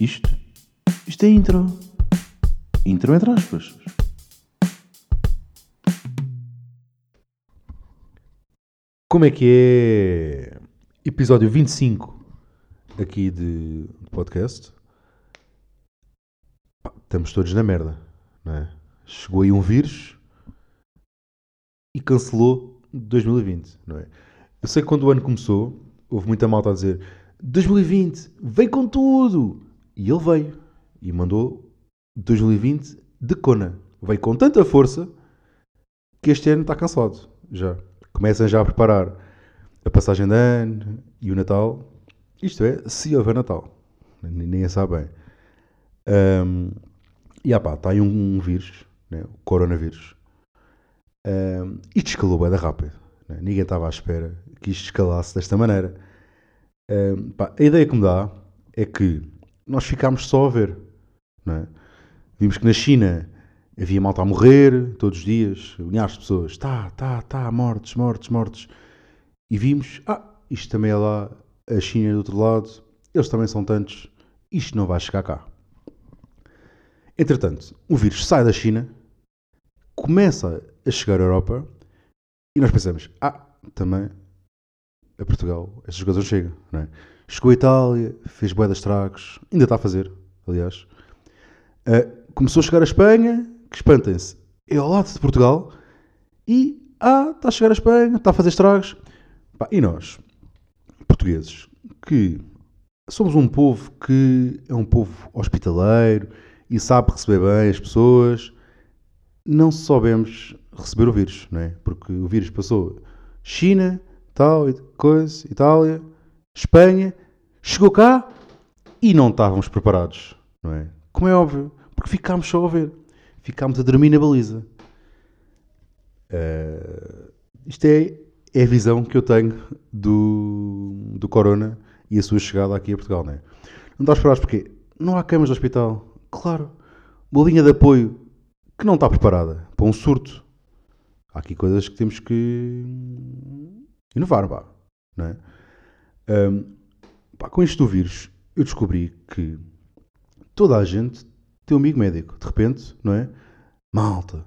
Isto? Isto é intro. Intro entre aspas. Como é que é? Episódio 25 aqui de podcast. Estamos todos na merda, não é? Chegou aí um vírus e cancelou 2020, não é? Eu sei que quando o ano começou, houve muita malta a dizer 2020, vem com tudo! E ele veio e mandou 2020 de cona. Veio com tanta força que este ano está cansado já. Começam já a preparar a passagem de ano e o Natal. Isto é, se houver Natal. A sabe bem. Ahm, e ah pá, está aí um, um vírus, né? o coronavírus. Ahm, isto escalou bem rápido. né? Ninguém estava à espera que isto escalasse desta maneira. Ahm, pá, a ideia que me dá é que nós ficámos só a ver. é? Vimos que na China havia malta a morrer todos os dias, milhares de pessoas. Tá, tá, tá, mortes, mortes, mortes. E vimos, ah, isto também é lá, a China do outro lado, eles também são tantos, isto não vai chegar cá. Entretanto, o vírus sai da China, começa a chegar à Europa e nós pensamos, ah, também a Portugal, estas coisas não chegam, não é? Chegou a Itália, fez bué de estragos, ainda está a fazer, aliás. Ah, começou a chegar a Espanha, que espantem-se, é ao lado de Portugal, e, ah, está a chegar a Espanha, está a fazer estragos. Pá, e nós, portugueses, que somos um povo que é um povo hospitaleiro e sabe receber bem as pessoas, não soubemos receber o vírus, não é? Porque o vírus passou China, tal, coisa, Itália, Espanha, chegou cá e não estávamos preparados, não é? Como é óbvio, porque ficámos só a ver, ficámos a dormir na baliza. Eh, isto é, é a visão que eu tenho do, do Corona e a sua chegada aqui a Portugal, não é? Não estás preparados porque não há camas de hospital. Claro, uma linha de apoio que não está preparada para um surto. Há aqui coisas que temos que inovar, pá, não é? Ahm, pá, com isto do vírus, eu descobri que toda a gente tem um amigo médico. De repente, não é? Malta,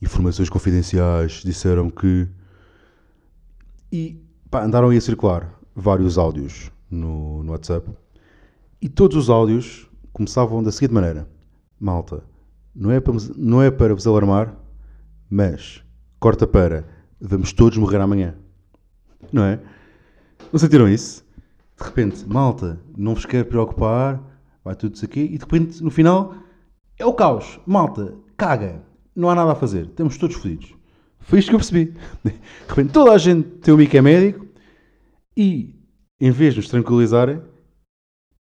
informações confidenciais disseram que. E pá, andaram aí a circular vários áudios no, no WhatsApp e todos os áudios começavam da seguinte maneira: Malta, não é para, não é para vos alarmar, mas corta para vamos todos morrer amanhã. Não é? Não sentiram isso? De repente, malta, não vos quero preocupar, vai tudo isso aqui, e de repente, no final, é o caos. Malta, caga, não há nada a fazer, estamos todos fodidos. Foi isto que eu percebi. De repente, toda a gente tem um é médico e, em vez de nos tranquilizarem,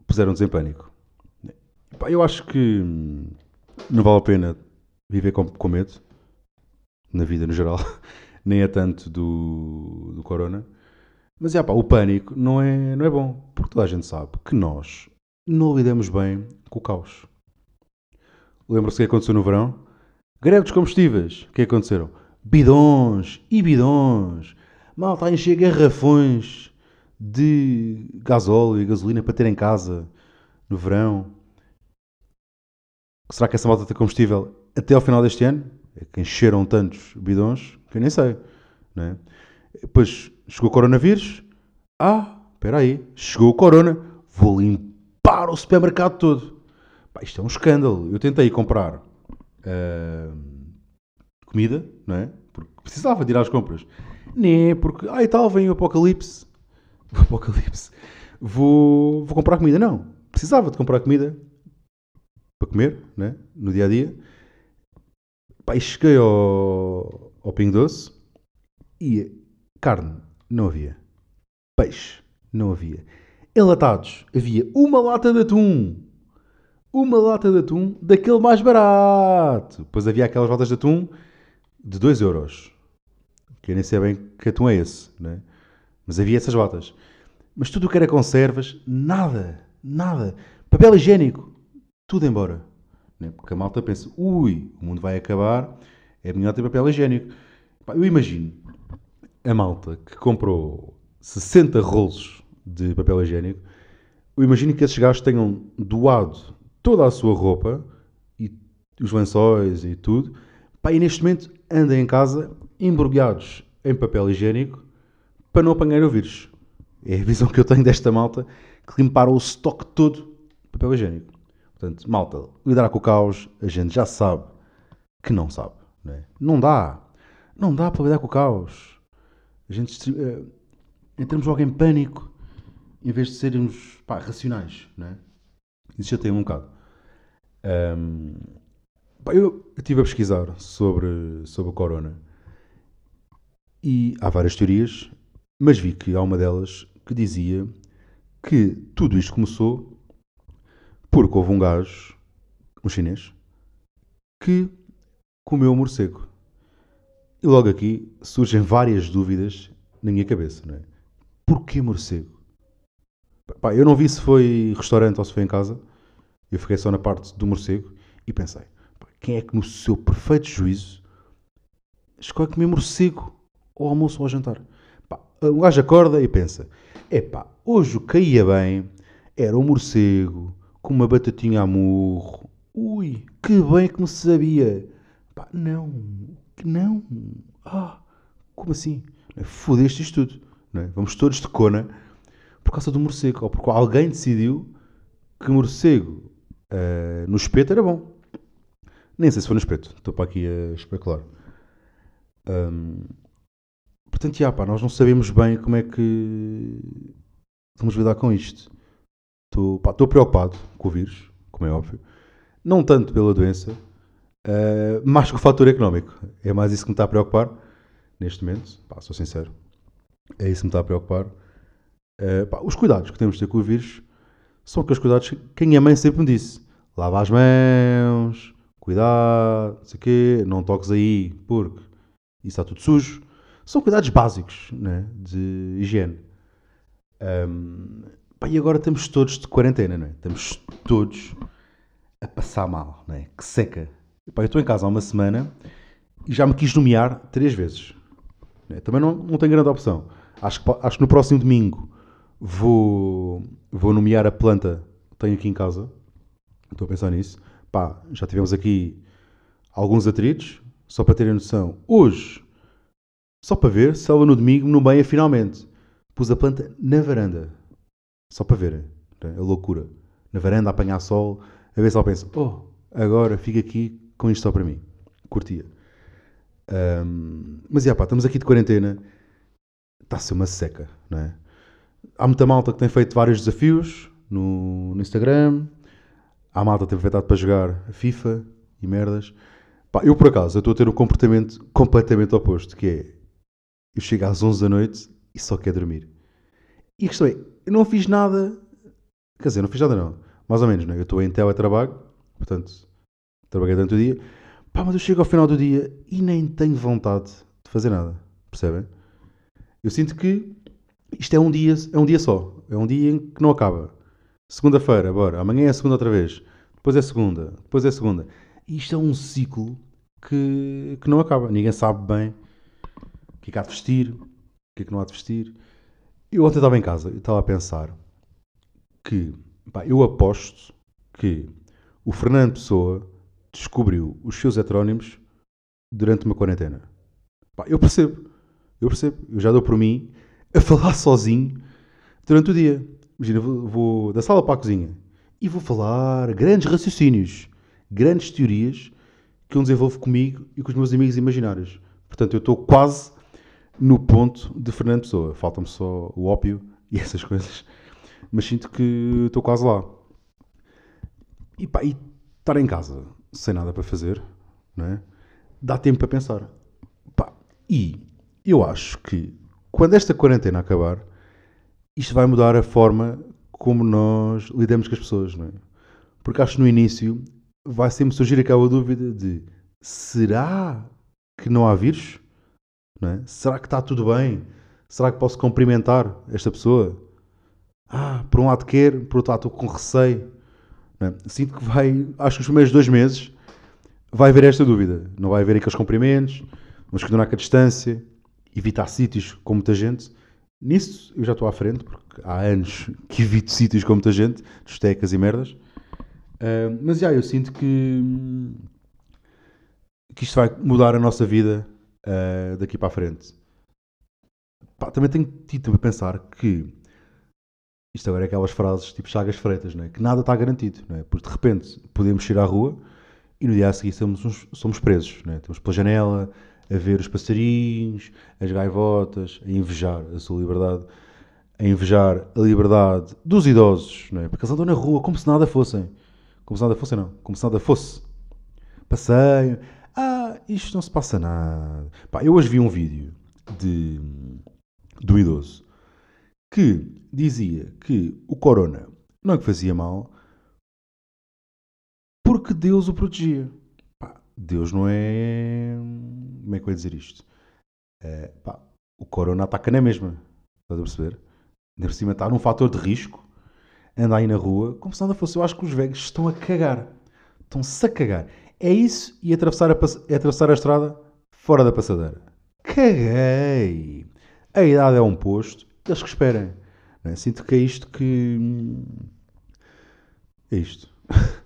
puseram-nos em pânico. Eu acho que hum, não vale a pena viver com, com medo, na vida no geral, nem é tanto do, do corona. Mas é pá, o pânico não é, não é bom, porque toda a gente sabe que nós não lidamos bem com o caos. Lembra-se o que aconteceu no verão? Greve dos combustíveis. O que aconteceram? Bidões e bidões. Malta a encher garrafões de gasóleo e gasolina para ter em casa no verão. Será que essa malta tem combustível até ao final deste ano? É que encheram tantos bidões que eu nem sei. Não é? Depois chegou o coronavírus. Ah, espera aí. Chegou o corona. Vou limpar o supermercado todo. Pá, isto é um escândalo. Eu tentei comprar ah, comida, não é? Porque precisava de ir às compras. Nem é porque, ah e tal, vem o apocalipse. O apocalipse. Vou, vou comprar comida. Não. Precisava de comprar comida para comer, né? No dia a dia. Pá, cheguei ao, ao Pingo Doce e carne não havia. Peixe não havia. Enlatados havia uma lata de atum. Uma lata de atum daquele mais barato. Depois havia aquelas latas de atum de 2 euros. Que eu nem sei bem que atum é esse, né? Mas havia essas latas. Mas tudo o que era conservas, nada, nada. Papel higiênico, tudo embora. Né? Porque a malta pensa, ui, o mundo vai acabar, é melhor ter papel higiênico. Eu imagino a malta que comprou 60 rolos de papel higiênico, eu imagino que esses gajos tenham doado toda a sua roupa e os lençóis e tudo, pá, e neste momento andem em casa embrulhados em papel higiênico para não apanhar o vírus. É a visão que eu tenho desta malta que limparam o estoque todo de papel higiênico. Portanto, malta, lidar com o caos, a gente já sabe que não sabe. Não, é? não dá. Não dá para lidar com o caos. A gente eh, entramos logo em pânico em vez de sermos pá, racionais. Não é? Isso já tem um bocado. Um, pá, eu estive a pesquisar sobre, sobre o corona e há várias teorias, mas vi que há uma delas que dizia que tudo isto começou porque houve um gajo, um chinês, que comeu um morcego. E logo aqui surgem várias dúvidas na minha cabeça, não é? Porquê morcego? Pá, eu não vi se foi restaurante ou se foi em casa. Eu fiquei só na parte do morcego e pensei, pá, quem é que no seu perfeito juízo escolhe comer morcego ao almoço ou ao jantar? Pá, um gajo acorda e pensa, epá, hoje o que caía bem era um morcego com uma batatinha a murro. Ui, que bem que me sabia. Pá, não, não. Ah, como assim? Fodeste isto tudo. É? Vamos todos de cona por causa do morcego. Ou porque alguém decidiu que morcego uh, no espeto era bom. Nem sei se foi no espeto. Estou para aqui a especular. Um, portanto, já, pá, nós não sabemos bem como é que vamos lidar com isto. Estou preocupado com o vírus, como é óbvio. Não tanto pela doença, uh, mais com o fator económico. É mais isso que me está a preocupar neste momento. Pá, sou sincero. É isso que me está a preocupar. Uh, pá, os cuidados que temos de ter com o vírus são aqueles cuidados que a mãe sempre me disse. Lava as mãos, cuidado, não sei o quê, não toques aí, porque isso está tudo sujo. São cuidados básicos né, de higiene. Um, pá, e agora estamos todos de quarentena, não é? Estamos todos a passar mal, não é? Que seca. Pá, eu estou em casa há uma semana e já me quis nomear três vezes. Né? Também não, não tenho grande opção. Acho que, acho que no próximo domingo vou, vou nomear a planta que tenho aqui em casa. Estou a pensar nisso. Pá, já tivemos aqui alguns atritos, só para terem noção. Hoje, só para ver se ela no domingo no meia finalmente. Pus a planta na varanda. Só para verem. A loucura. Na varanda, a apanhar sol, a ver se ela pensa: oh, agora fica aqui com isto só para mim. Curtia. Um, mas, já pá, estamos aqui de quarentena. Está a ser uma seca, não é? Há muita malta que tem feito vários desafios no, no Instagram. Há malta que tem aproveitado para jogar FIFA e merdas. Pá, eu, por acaso, estou a ter um comportamento completamente oposto, que é... Eu chego às 11 da noite e só quero dormir. E a questão é, eu não fiz nada... Quer dizer, não fiz nada não. Mais ou menos, não é? Eu estou em teletrabalho, portanto, trabalhei durante o dia. Pá, mas eu chego ao final do dia e nem tenho vontade de fazer nada. Percebem? Eu sinto que isto é um dia, é um dia só. É um dia em que não acaba. Segunda-feira, bora. Amanhã é segunda outra vez. Depois é segunda. Depois é segunda. Isto é um ciclo que, que não acaba. Ninguém sabe bem o que é que há de vestir, o que é que não há de vestir. Eu ontem estava em casa e estava a pensar que pá, eu aposto que o Fernando Pessoa descobriu os seus heterónimos durante uma quarentena. Pá, eu percebo. Eu percebo. Eu já dou por mim a falar sozinho durante o dia. Imagina, vou, vou da sala para a cozinha e vou falar grandes raciocínios, grandes teorias que eu desenvolvo comigo e com os meus amigos imaginários. Portanto, eu estou quase no ponto de Fernando Pessoa. Falta-me só o ópio e essas coisas. Mas sinto que estou quase lá. E pá, e estar em casa sem nada para fazer, não é? Dá tempo para pensar. Pá, e eu acho que quando esta quarentena acabar, isto vai mudar a forma como nós lidamos com as pessoas, não é? Porque acho que no início vai sempre surgir aquela dúvida de será que não há vírus? Não é? Será que está tudo bem? Será que posso cumprimentar esta pessoa? Ah, por um lado quero, por outro lado estou com receio. É? Sinto que vai, acho que nos primeiros dois meses vai haver esta dúvida. Não vai haver aqueles cumprimentos, vamos continuar com a distância, evitar sítios com muita gente. Nisso eu já estou à frente, porque há anos que evito sítios com muita gente, discotecas e merdas. Ah, mas já, eu sinto que, que isto vai mudar a nossa vida ah, daqui para a frente. Pá, também tenho tido a pensar que isto agora é aquelas frases tipo Chagas Freitas, não é? que nada está garantido, não é? porque de repente podemos ir à rua e no dia a seguir somos, uns- somos presos. Não é? Estamos pela janela a ver os passarinhos, as gaivotas, a invejar a sua liberdade, a invejar a liberdade dos idosos, não é? porque eles andam na rua como se nada fossem. Como se nada fossem, não. Como se nada fosse. Passeio. Ah, isto não se passa nada. Pá, eu hoje vi um vídeo de, do idoso que dizia que o corona não é que fazia mal porque Deus o protegia. Pá, Deus não é. Como é que eu ia dizer isto? É, pá, o corona ataca na mesma. Estás a perceber? Ainda por cima está num fator de risco. Anda aí na rua, como se nada fosse. Eu acho que os velhos estão a cagar. Estão-se a cagar. É isso e atravessar a, atravessar a estrada fora da passadeira. Caguei! A idade é um posto, eles que esperem. é? Sinto que é isto que. É isto.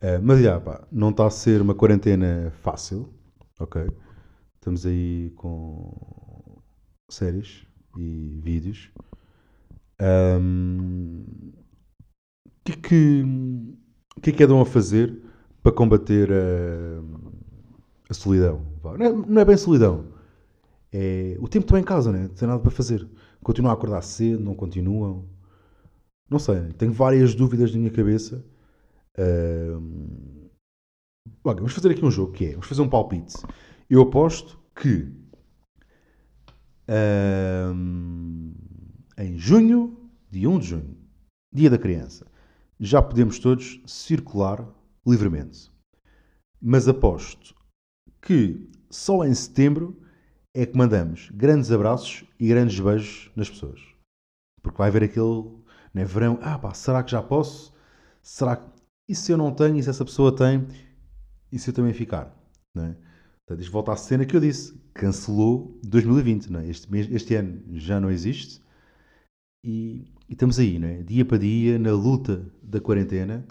Eh, mas já, pá, não está a ser uma quarentena fácil, ok? Estamos aí com séries e vídeos. O que é que, o que é que andam a fazer para combater a, a solidão? Não é, não é bem solidão. É o tempo estão em casa, né? Não tem nada para fazer. Continuam a acordar cedo, não continuam. Não sei, tenho várias dúvidas na minha cabeça. Ahm, ok, vamos fazer aqui um jogo que é, vamos fazer um palpite. Eu aposto que ahm, em junho, dia 1 de junho, dia da criança, já podemos todos circular livremente. Mas aposto que só em setembro é que mandamos grandes abraços e grandes beijos nas pessoas. Porque vai haver aquele né, verão, ah pá, será que já posso? Será que... E se eu não tenho, e se essa pessoa tem, e se eu também ficar? Né? Portanto, isto volta à cena que eu disse, cancelou 2020, não é? este, este ano já não existe, e, e estamos aí, não é? dia para dia, na luta da quarentena,